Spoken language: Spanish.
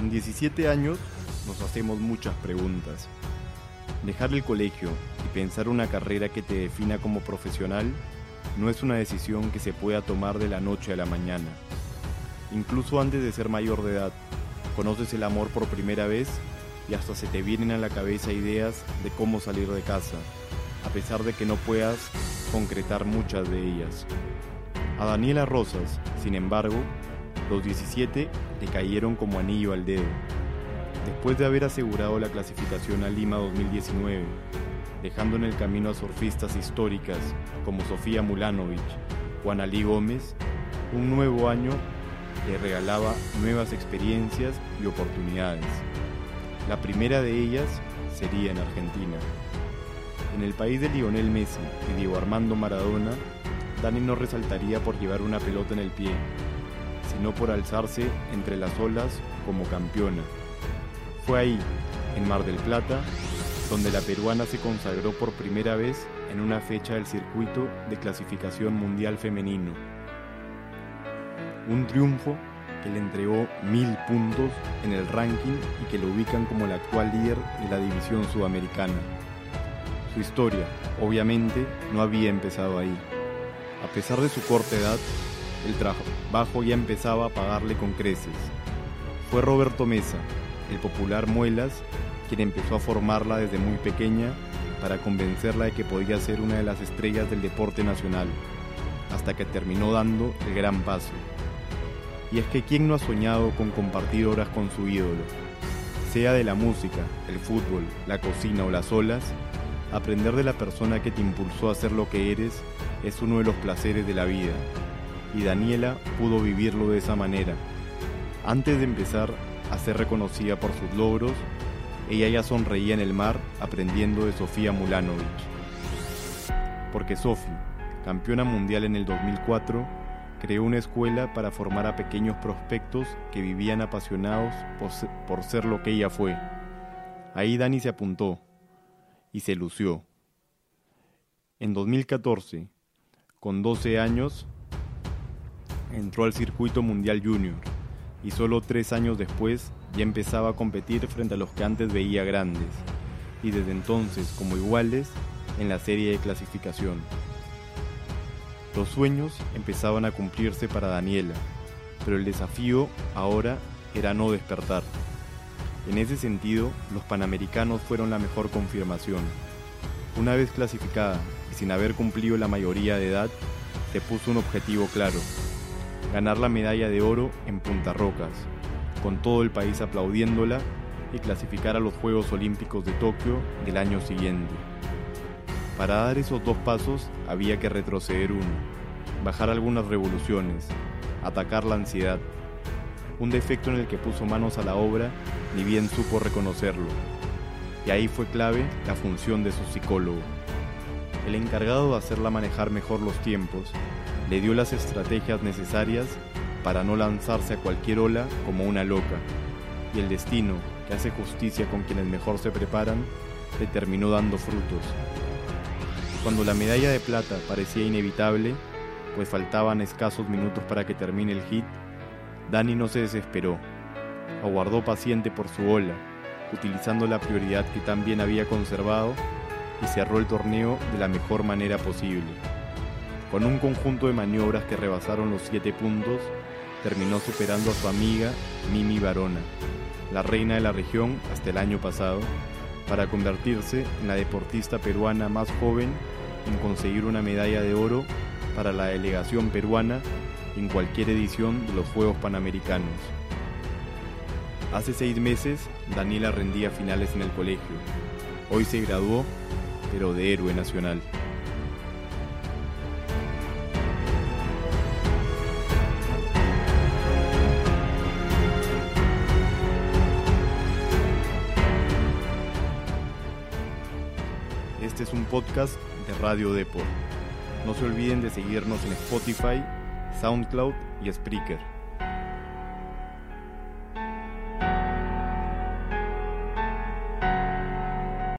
Con 17 años nos hacemos muchas preguntas. Dejar el colegio y pensar una carrera que te defina como profesional no es una decisión que se pueda tomar de la noche a la mañana. Incluso antes de ser mayor de edad, conoces el amor por primera vez y hasta se te vienen a la cabeza ideas de cómo salir de casa, a pesar de que no puedas concretar muchas de ellas. A Daniela Rosas, sin embargo, los 17 le cayeron como anillo al dedo. Después de haber asegurado la clasificación a Lima 2019, dejando en el camino a surfistas históricas como Sofía Mulanovic o Analí Gómez, un nuevo año le regalaba nuevas experiencias y oportunidades. La primera de ellas sería en Argentina. En el país de Lionel Messi y Diego Armando Maradona, Dani no resaltaría por llevar una pelota en el pie, sino por alzarse entre las olas como campeona. Fue ahí, en Mar del Plata, donde la peruana se consagró por primera vez en una fecha del circuito de clasificación mundial femenino. Un triunfo que le entregó mil puntos en el ranking y que lo ubican como el actual líder de la división sudamericana. Su historia, obviamente, no había empezado ahí. A pesar de su corta edad, el trabajo ya empezaba a pagarle con creces. Fue Roberto Mesa, el popular Muelas, quien empezó a formarla desde muy pequeña para convencerla de que podía ser una de las estrellas del deporte nacional, hasta que terminó dando el gran paso. Y es que ¿quién no ha soñado con compartir horas con su ídolo? Sea de la música, el fútbol, la cocina o las olas, aprender de la persona que te impulsó a ser lo que eres es uno de los placeres de la vida. Y Daniela pudo vivirlo de esa manera. Antes de empezar a ser reconocida por sus logros, ella ya sonreía en el mar aprendiendo de Sofía Mulanovic. Porque Sofi, campeona mundial en el 2004, creó una escuela para formar a pequeños prospectos que vivían apasionados por ser lo que ella fue. Ahí Dani se apuntó y se lució. En 2014, con 12 años, entró al circuito mundial junior y solo tres años después ya empezaba a competir frente a los que antes veía grandes y desde entonces como iguales en la serie de clasificación. Los sueños empezaban a cumplirse para Daniela, pero el desafío ahora era no despertar. En ese sentido, los Panamericanos fueron la mejor confirmación. Una vez clasificada y sin haber cumplido la mayoría de edad, se puso un objetivo claro, ganar la medalla de oro en Punta Rocas, con todo el país aplaudiéndola y clasificar a los Juegos Olímpicos de Tokio del año siguiente. Para dar esos dos pasos había que retroceder uno, bajar algunas revoluciones, atacar la ansiedad, un defecto en el que puso manos a la obra ni bien supo reconocerlo. Y ahí fue clave la función de su psicólogo. El encargado de hacerla manejar mejor los tiempos, le dio las estrategias necesarias para no lanzarse a cualquier ola como una loca, y el destino, que hace justicia con quienes mejor se preparan, le terminó dando frutos. Cuando la medalla de plata parecía inevitable, pues faltaban escasos minutos para que termine el hit, Dani no se desesperó. Aguardó paciente por su ola, utilizando la prioridad que tan bien había conservado y cerró el torneo de la mejor manera posible. Con un conjunto de maniobras que rebasaron los siete puntos, terminó superando a su amiga Mimi Barona, la reina de la región hasta el año pasado, para convertirse en la deportista peruana más joven en conseguir una medalla de oro para la delegación peruana en cualquier edición de los Juegos Panamericanos. Hace seis meses, Daniela rendía finales en el colegio. Hoy se graduó, pero de héroe nacional. Este es un podcast de Radio Deport. No se olviden de seguirnos en Spotify, SoundCloud y Spreaker.